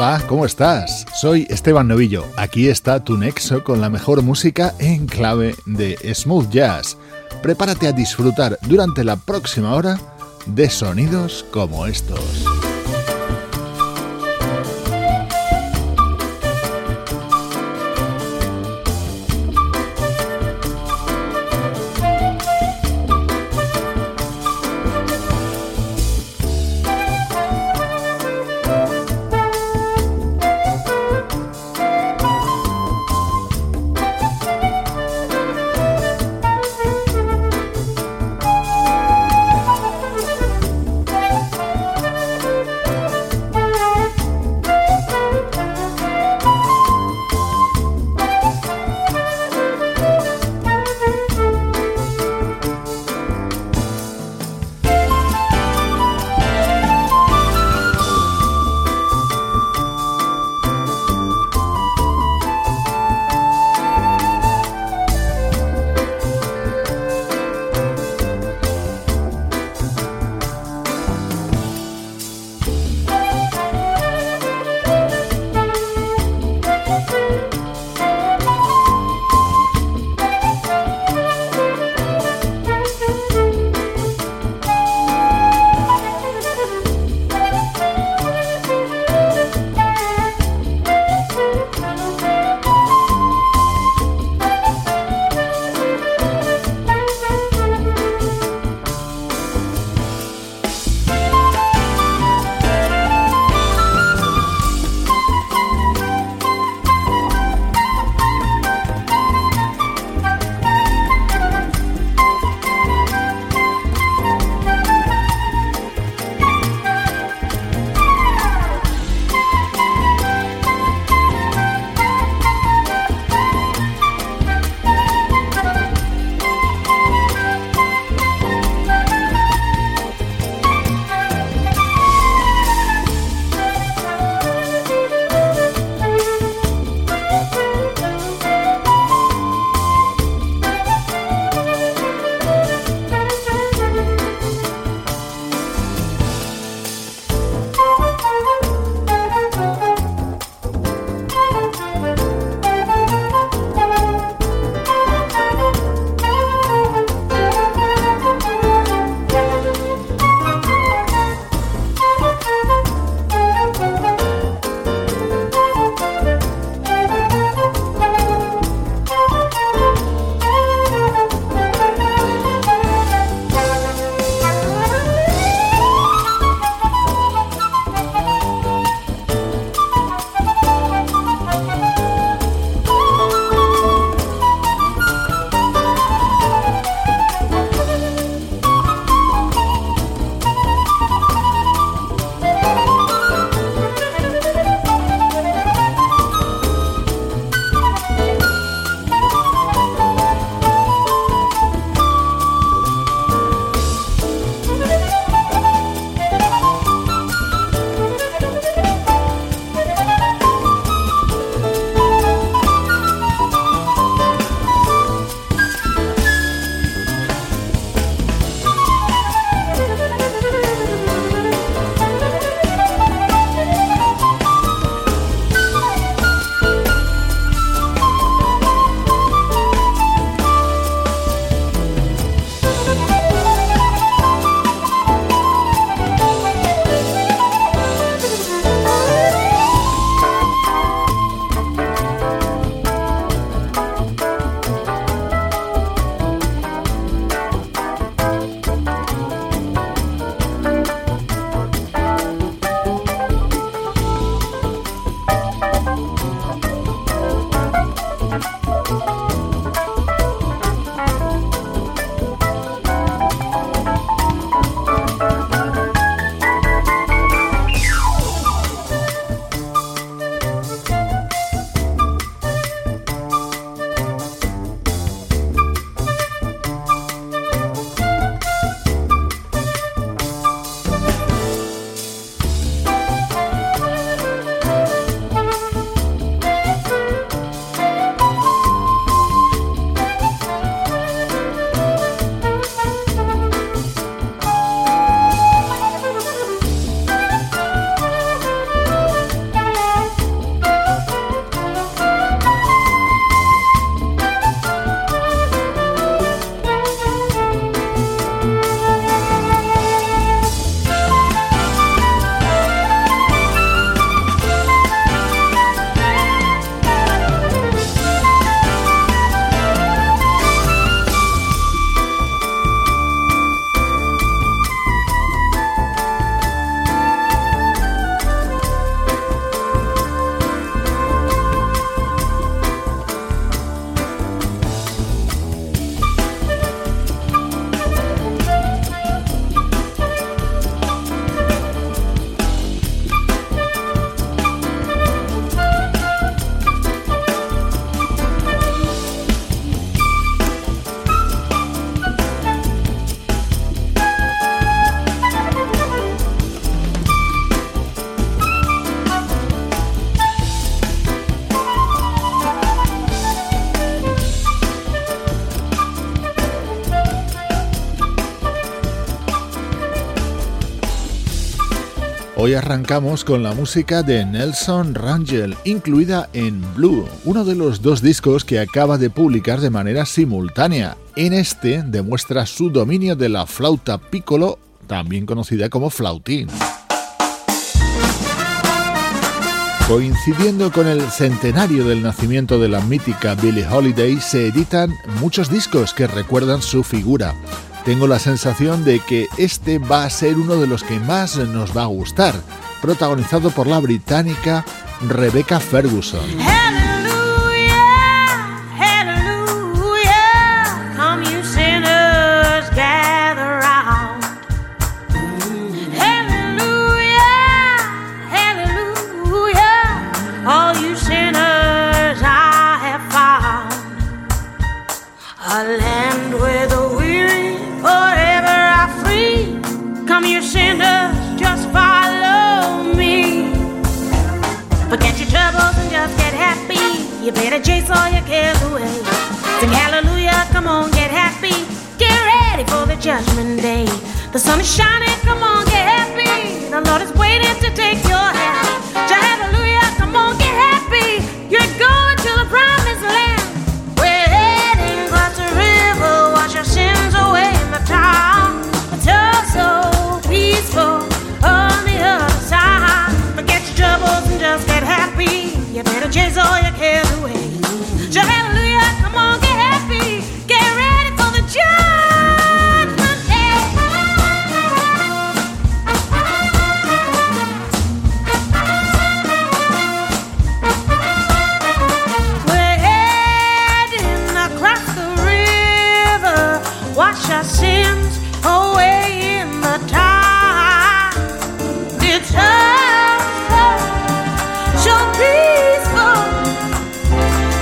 Hola, ¿cómo estás? Soy Esteban Novillo. Aquí está tu nexo con la mejor música en clave de smooth jazz. Prepárate a disfrutar durante la próxima hora de sonidos como estos. Arrancamos con la música de Nelson Rangel, incluida en Blue, uno de los dos discos que acaba de publicar de manera simultánea. En este demuestra su dominio de la flauta piccolo, también conocida como flautín. Coincidiendo con el centenario del nacimiento de la mítica Billie Holiday, se editan muchos discos que recuerdan su figura tengo la sensación de que este va a ser uno de los que más nos va a gustar, protagonizado por la británica Rebecca Ferguson. Judgment day. The sun is shining, come on, get happy. The Lord is waiting to take your hand. our sins away in the tide. It's so peaceful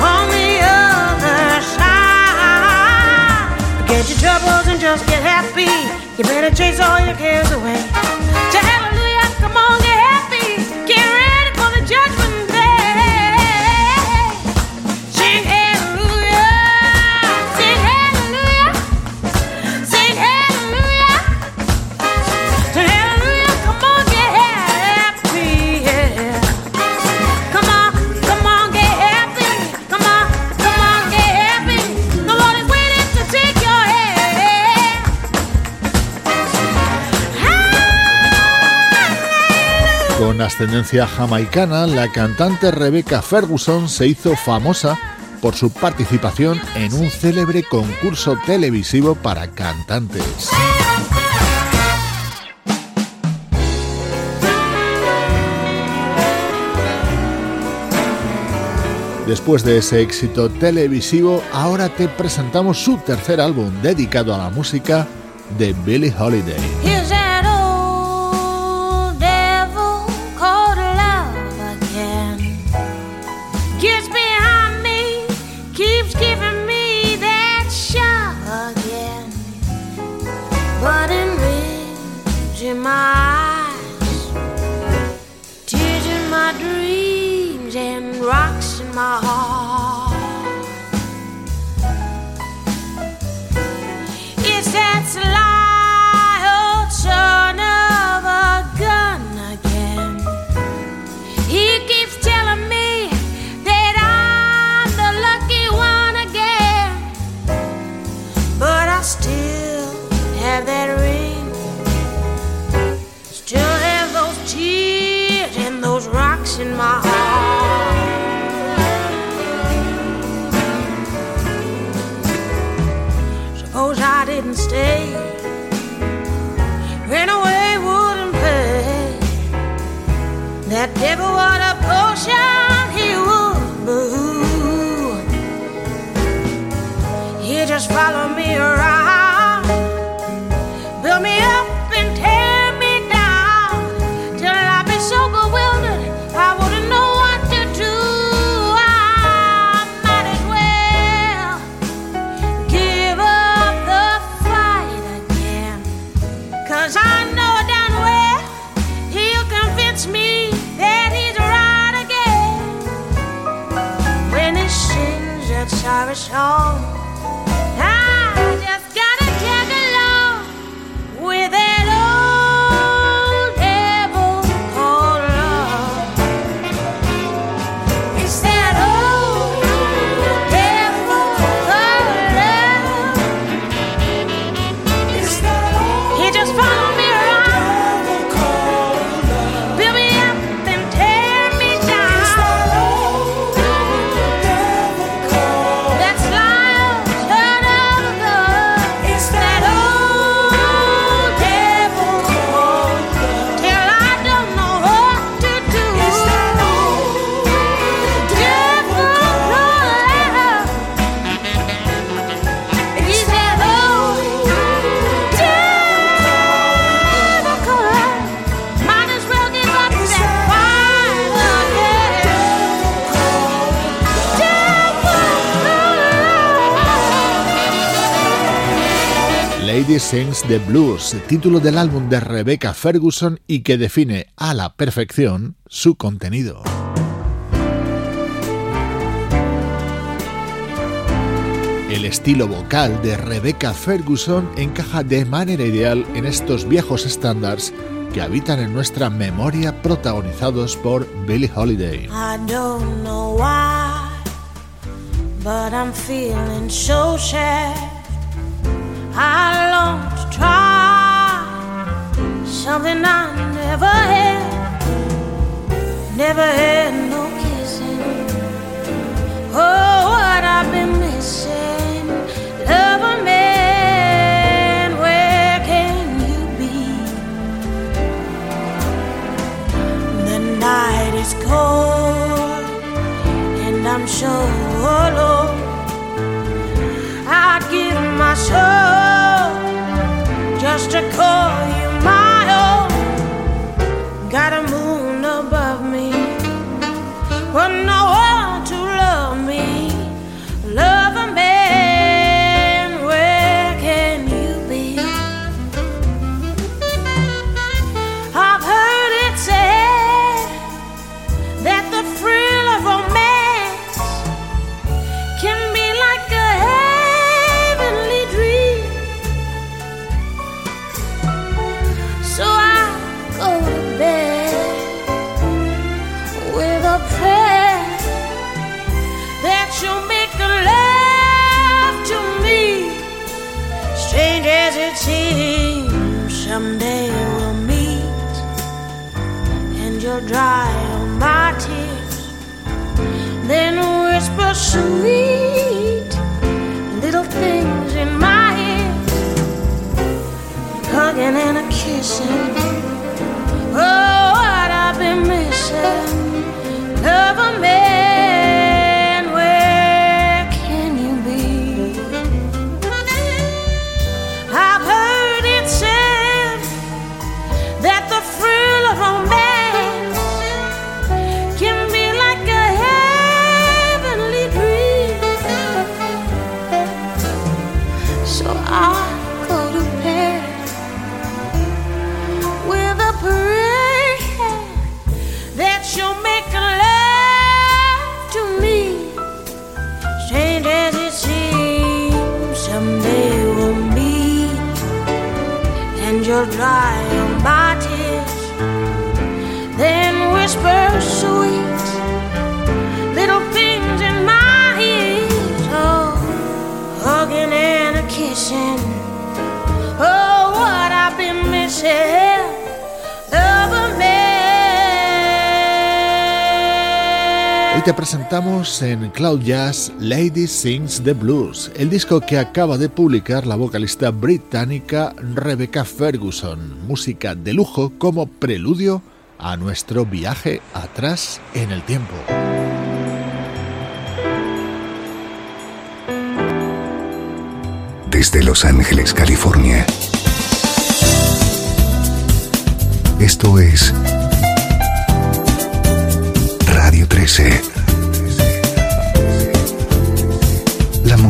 on the other side. Forget your troubles and just get happy. You better chase all your cares away. Ascendencia jamaicana, la cantante Rebecca Ferguson se hizo famosa por su participación en un célebre concurso televisivo para cantantes. Después de ese éxito televisivo, ahora te presentamos su tercer álbum dedicado a la música de Billie Holiday. Sings the Blues, título del álbum de Rebecca Ferguson y que define a la perfección su contenido. El estilo vocal de Rebecca Ferguson encaja de manera ideal en estos viejos estándares que habitan en nuestra memoria protagonizados por Billie Holiday. I don't know why, but I'm feeling so sad. I long to try something I never had, never had no kissing. Oh, what I've been missing. Love a man, where can you be? The night is cold, and I'm so alone. I'd give my soul just to call te presentamos en Cloud Jazz Lady Sings the Blues, el disco que acaba de publicar la vocalista británica Rebecca Ferguson, música de lujo como preludio a nuestro viaje atrás en el tiempo. Desde Los Ángeles, California. Esto es Radio 13.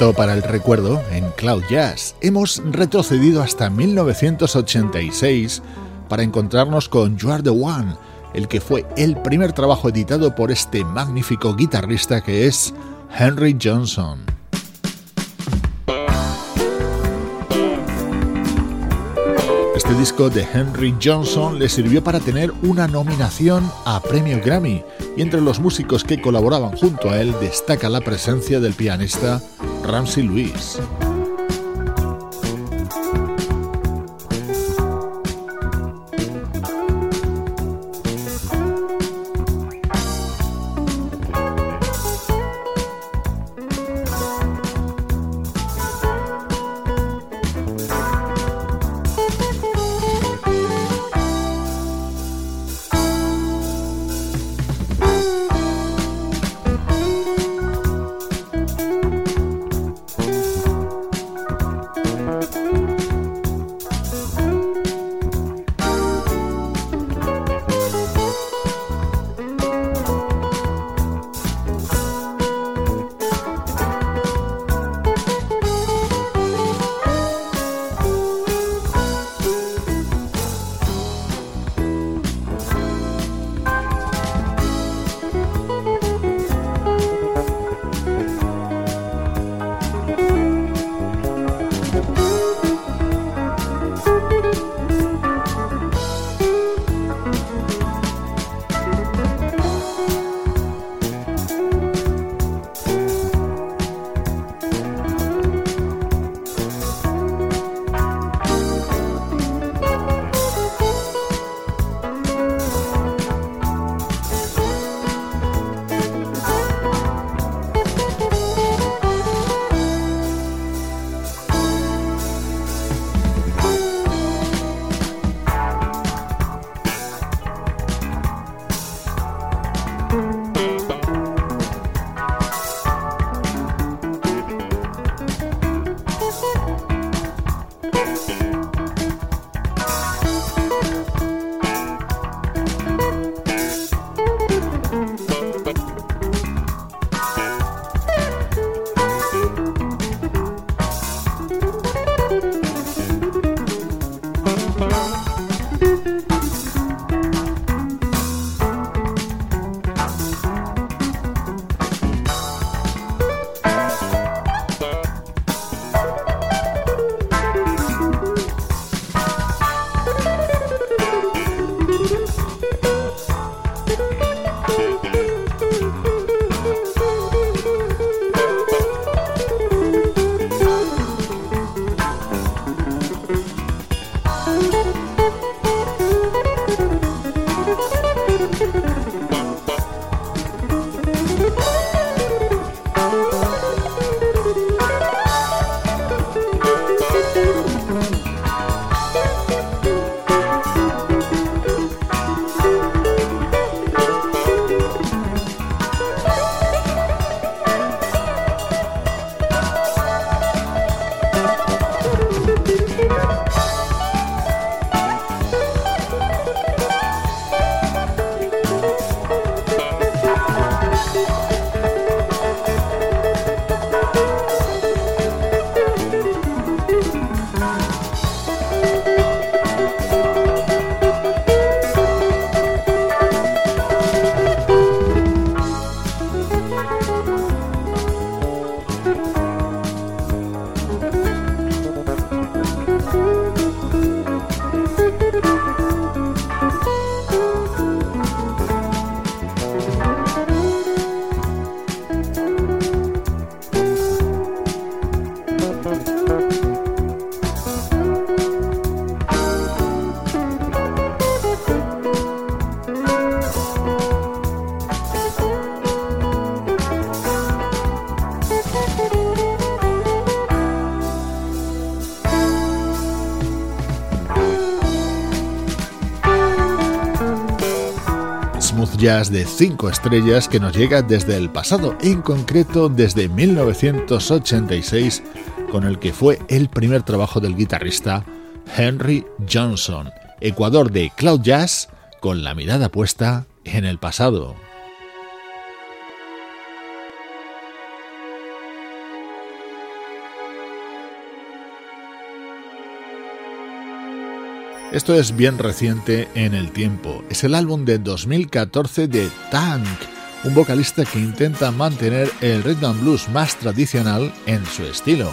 Para el recuerdo en Cloud Jazz. Hemos retrocedido hasta 1986 para encontrarnos con You Are the One, el que fue el primer trabajo editado por este magnífico guitarrista que es Henry Johnson. Este disco de Henry Johnson le sirvió para tener una nominación a Premio Grammy y entre los músicos que colaboraban junto a él destaca la presencia del pianista Ramsey Lewis. De 5 estrellas que nos llega desde el pasado, en concreto desde 1986, con el que fue el primer trabajo del guitarrista Henry Johnson, Ecuador de Cloud Jazz, con la mirada puesta en el pasado. Esto es bien reciente en el tiempo. Es el álbum de 2014 de Tank, un vocalista que intenta mantener el rhythm and blues más tradicional en su estilo.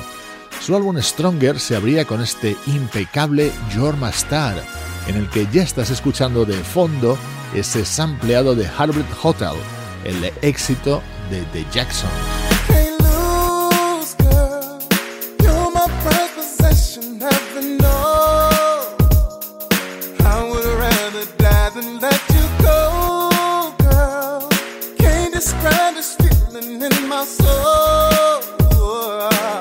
Su álbum Stronger se abría con este impecable Your Star, en el que ya estás escuchando de fondo ese sampleado de Harvard Hotel, el éxito de The Jackson. my soul.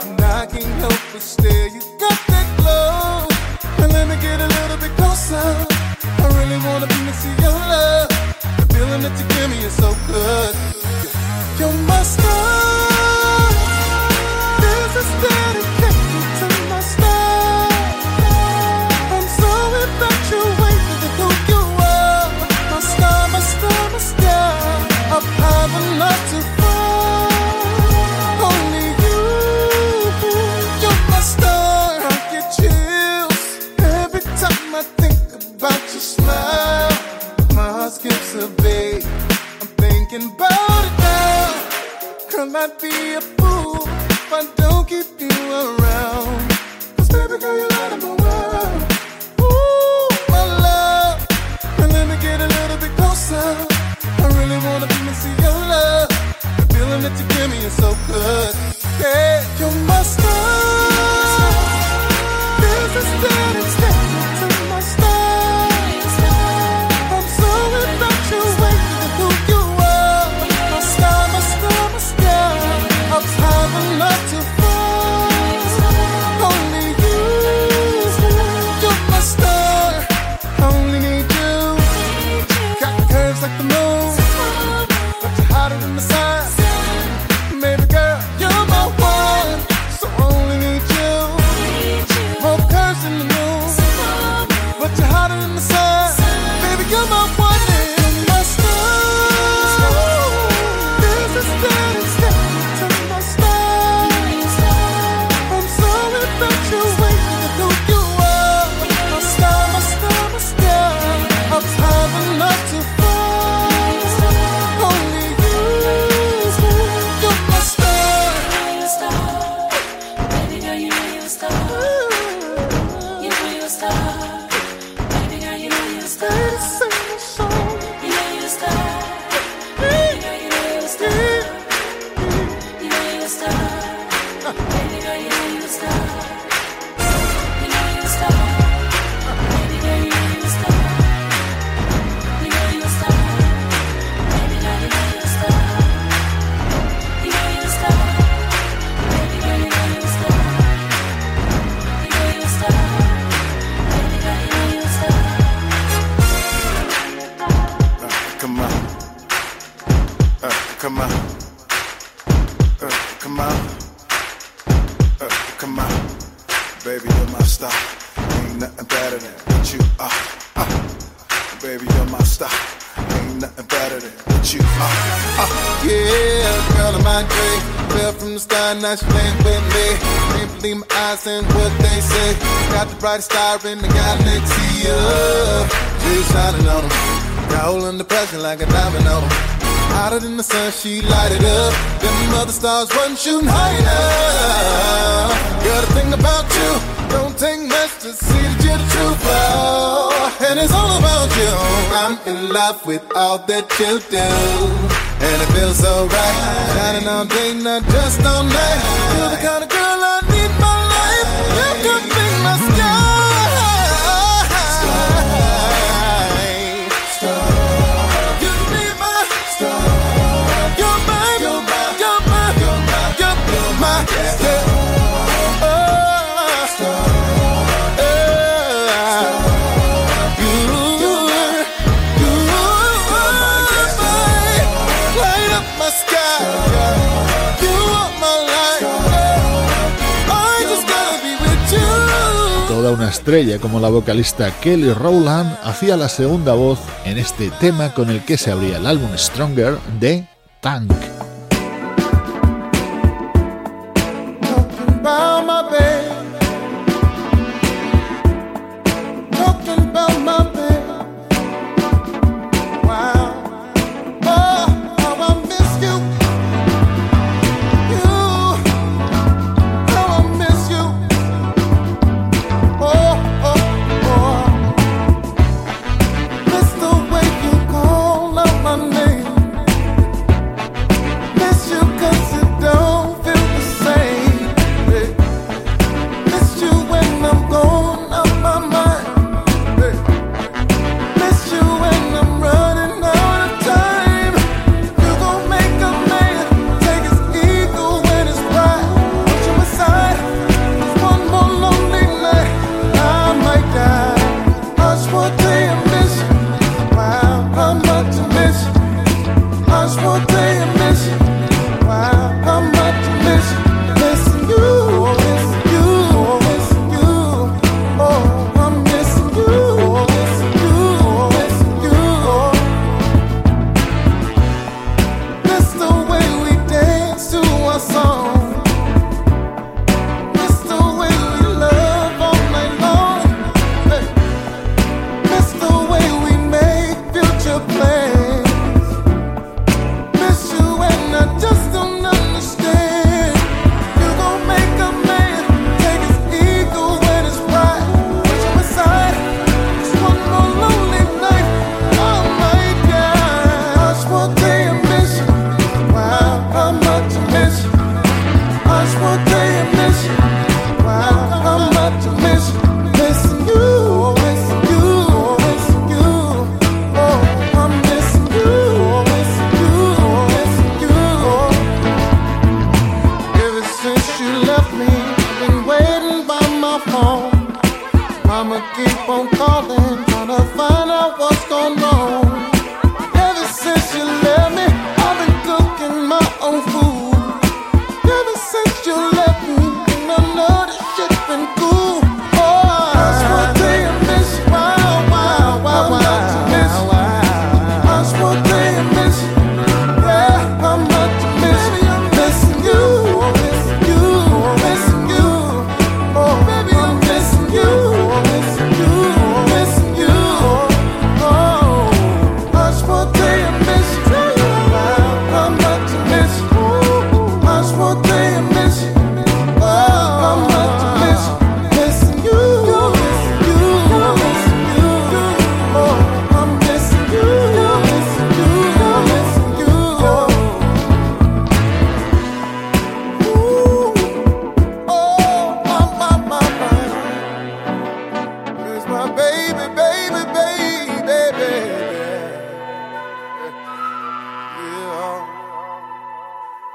And I can't help but stare. You got that glow. Brightest star in the galaxy. Yeah. She's shining on them. Raul under pressure like a diamond on them. Hotter than the sun, she lighted up. Them other stars wasn't shooting high enough. Got a thing about you. Don't take much to see that you're the truth. Oh, and it's all about you. I'm in love with all that you do. And it feels so right. Shining all day, not just all night. You're the kind of girl I need my life. You could must go. Una estrella como la vocalista Kelly Rowland hacía la segunda voz en este tema con el que se abría el álbum Stronger de Tank.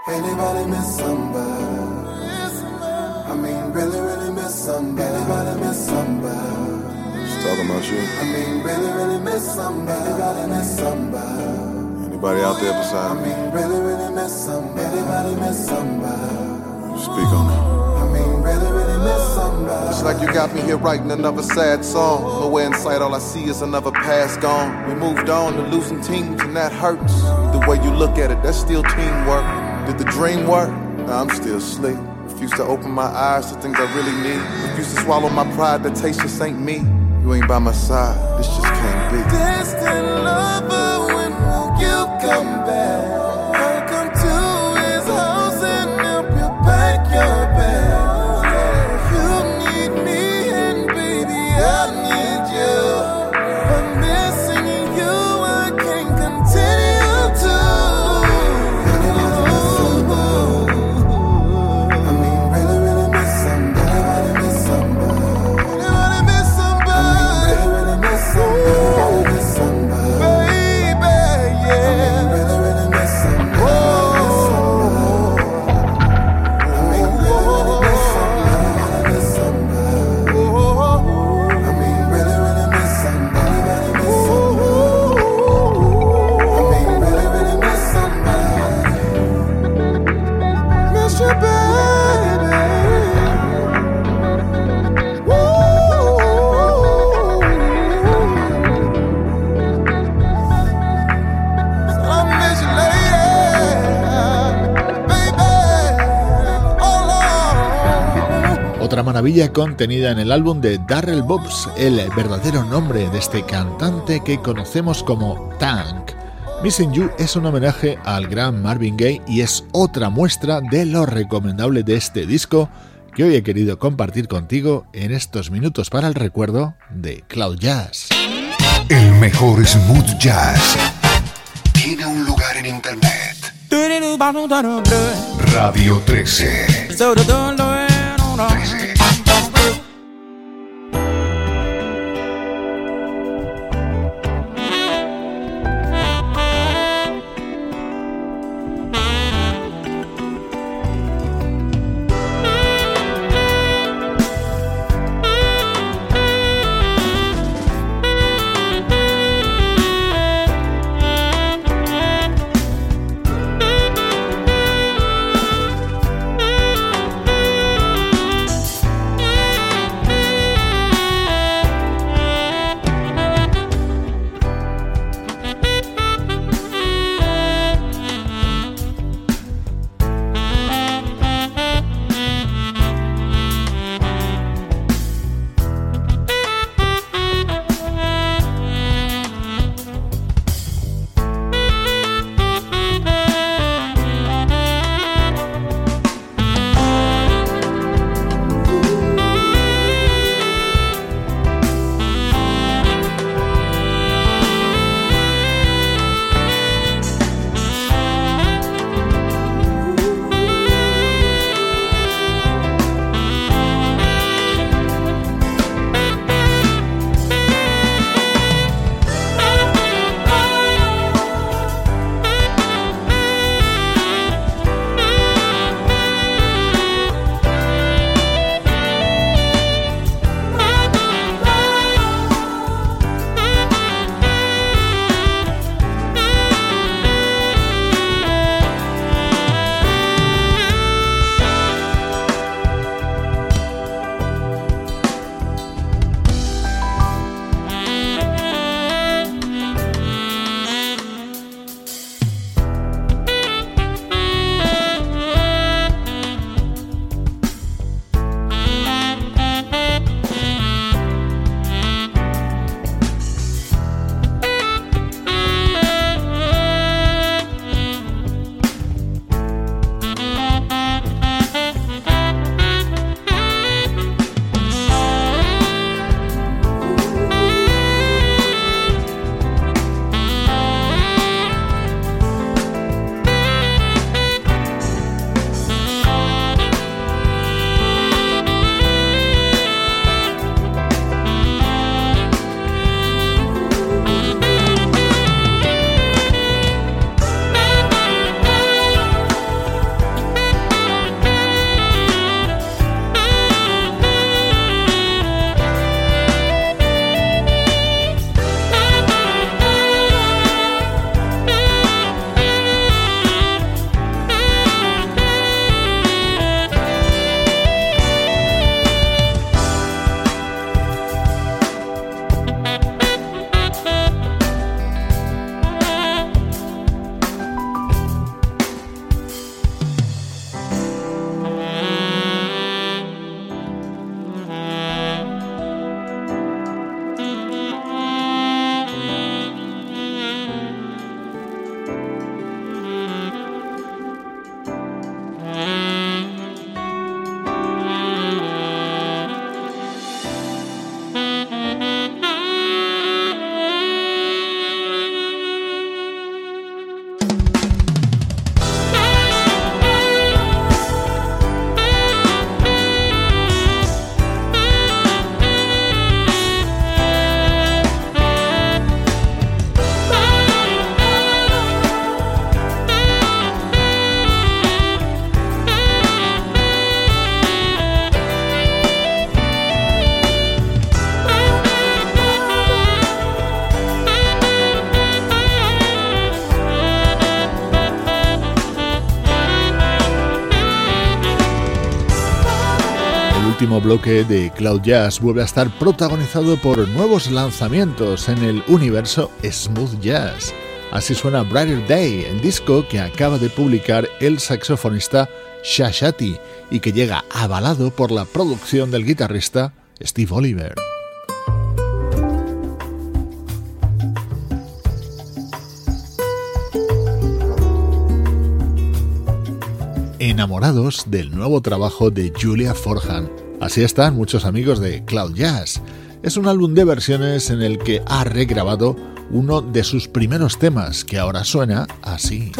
Anybody miss somebody? I mean, really, really miss somebody. Anybody miss somebody? She's talking about you. I mean, really, really miss somebody. Anybody miss somebody? Anybody out there beside me? I mean, really, really miss somebody. Anybody miss somebody? Speak on it. I mean, really, really miss somebody. It's like you got me here writing another sad song. Nowhere in sight, all I see is another past gone. We moved on to losing teams, and that hurts. The way you look at it, that's still teamwork. Did the dream work? Nah, I'm still asleep. Refuse to open my eyes to things I really need. Refuse to swallow my pride, that taste just ain't me. You ain't by my side, this just can't be. Distant lover, when will you come back? Maravilla contenida en el álbum de Darrell Bobs, el verdadero nombre de este cantante que conocemos como Tank. Missing You es un homenaje al gran Marvin Gaye y es otra muestra de lo recomendable de este disco que hoy he querido compartir contigo en estos minutos para el recuerdo de Cloud Jazz. El mejor smooth jazz tiene un lugar en internet. Radio 13. cry. 13. bloque de Cloud Jazz vuelve a estar protagonizado por nuevos lanzamientos en el universo smooth jazz. Así suena Brighter Day, el disco que acaba de publicar el saxofonista Shashati y que llega avalado por la producción del guitarrista Steve Oliver. Enamorados del nuevo trabajo de Julia Forhan. Así están muchos amigos de Cloud Jazz. Es un álbum de versiones en el que ha regrabado uno de sus primeros temas que ahora suena así.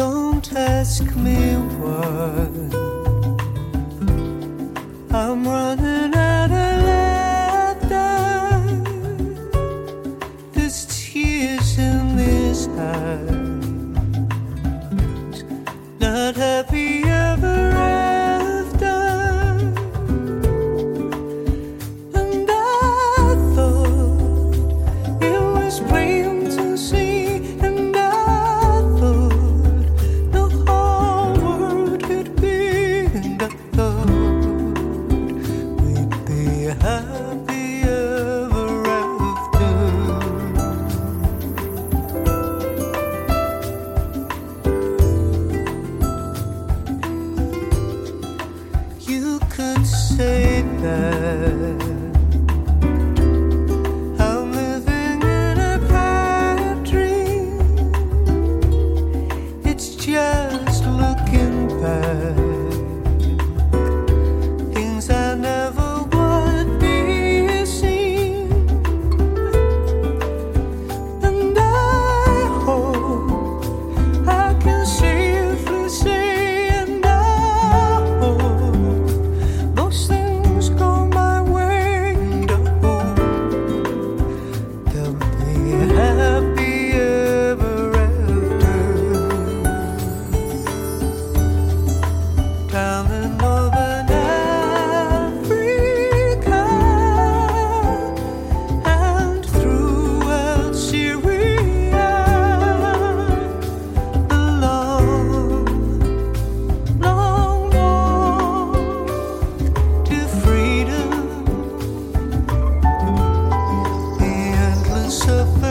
yourself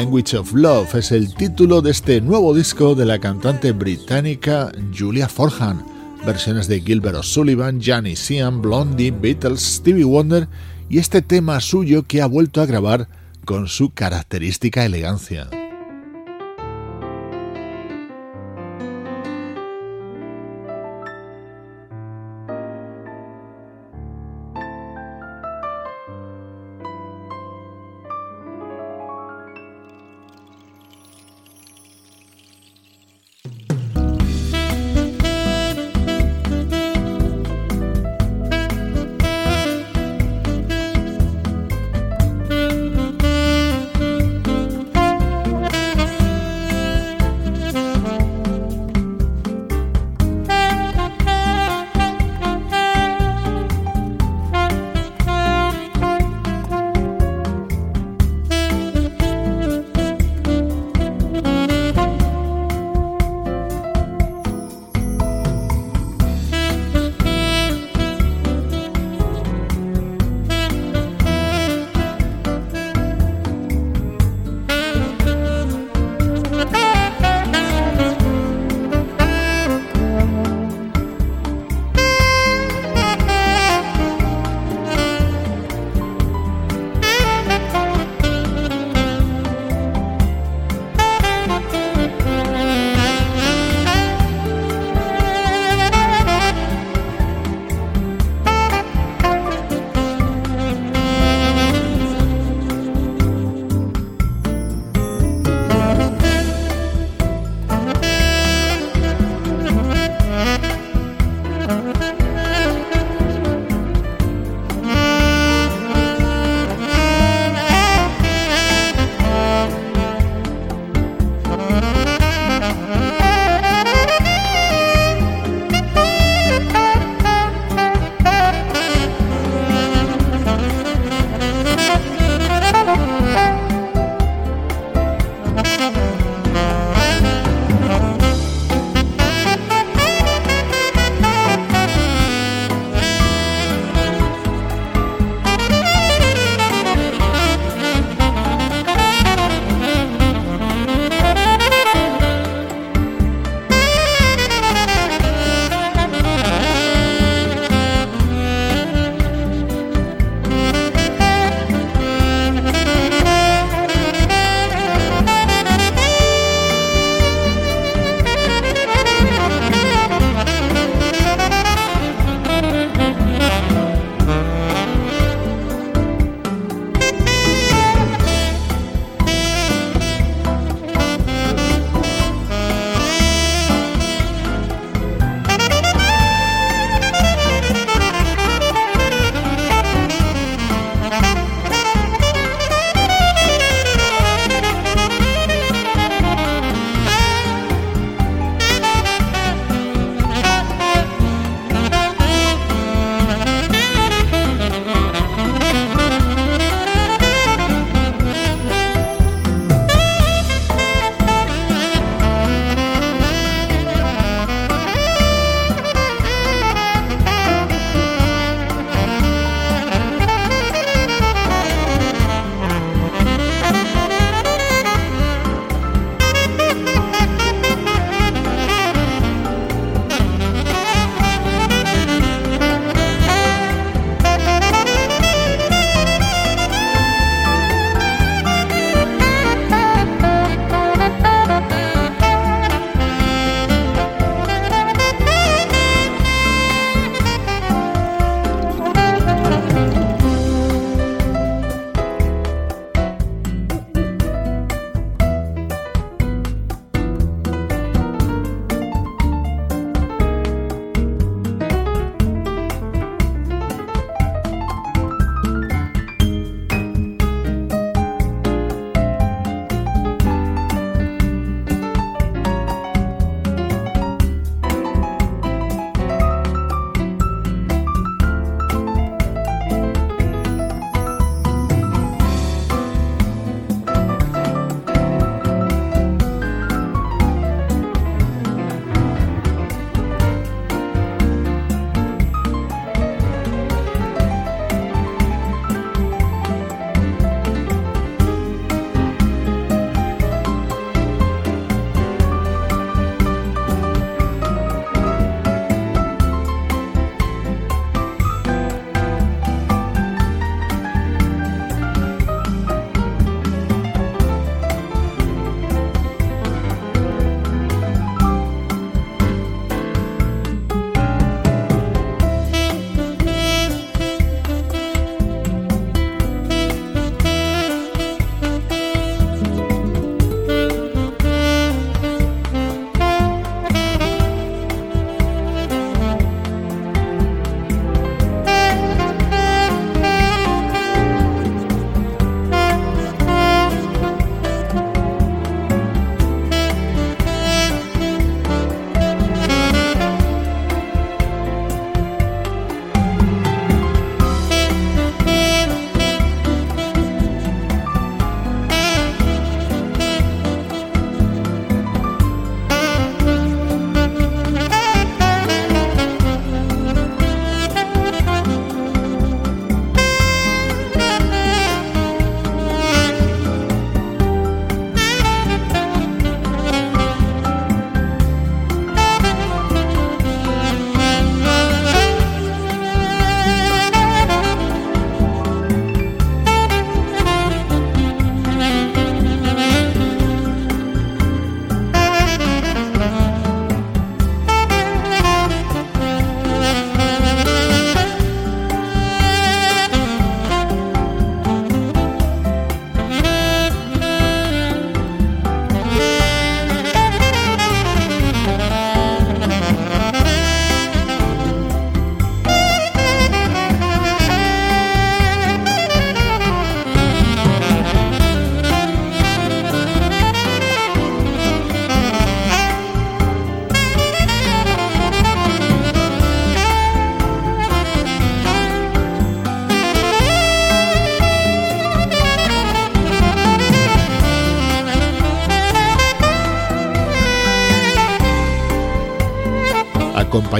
Language of Love es el título de este nuevo disco de la cantante británica Julia Forhan. Versiones de Gilbert O'Sullivan, Johnny Sian, Blondie, Beatles, Stevie Wonder y este tema suyo que ha vuelto a grabar con su característica elegancia.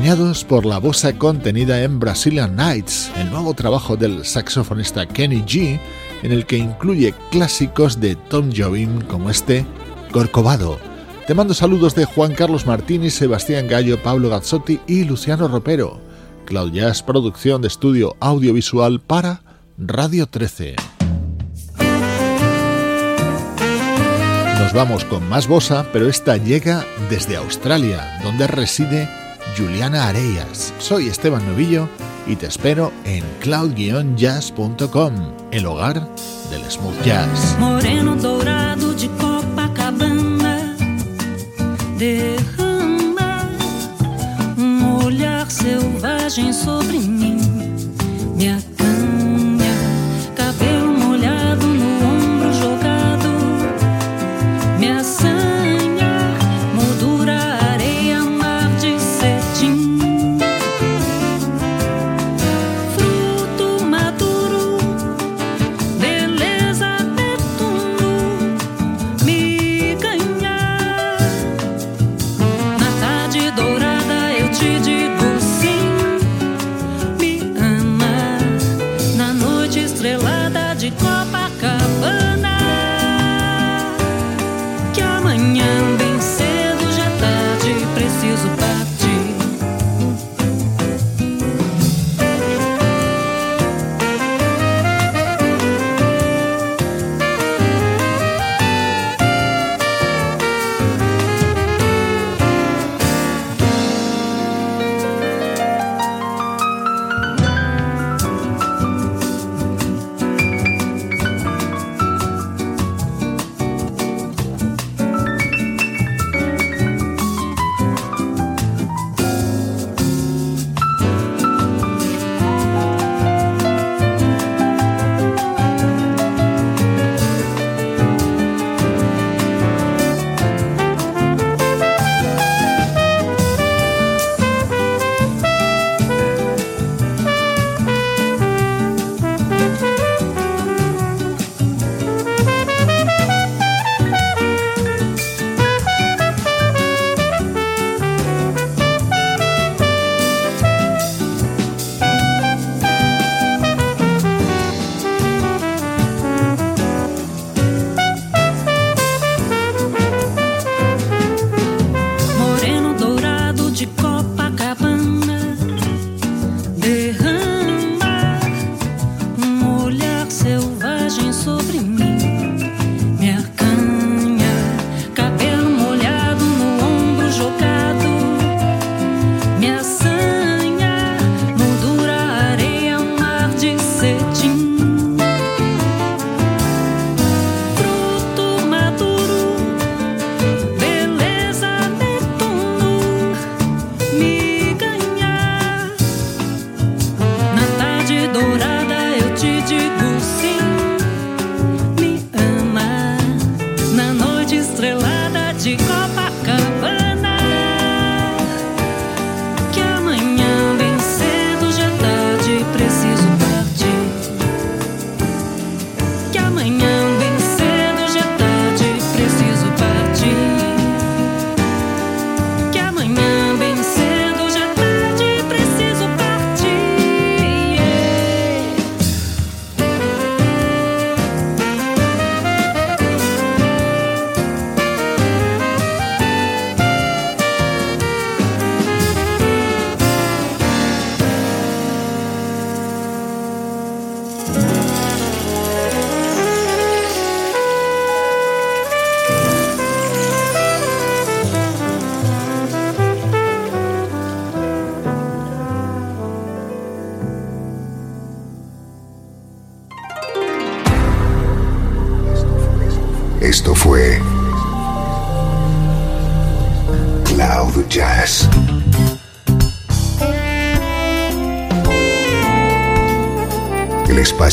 Acompañados por la bosa contenida en Brazilian Nights, el nuevo trabajo del saxofonista Kenny G, en el que incluye clásicos de Tom Jobim como este Corcovado. Te mando saludos de Juan Carlos Martínez, Sebastián Gallo, Pablo Gazzotti y Luciano Ropero. Cloud Jazz, producción de estudio audiovisual para Radio 13. Nos vamos con más bosa, pero esta llega desde Australia, donde reside Juliana Areas. Soy Esteban Novillo y te espero en cloud-jazz.com, el hogar del smooth jazz. Moreno dourado de Copacabana, derrama um olhar selvagem sobre mim,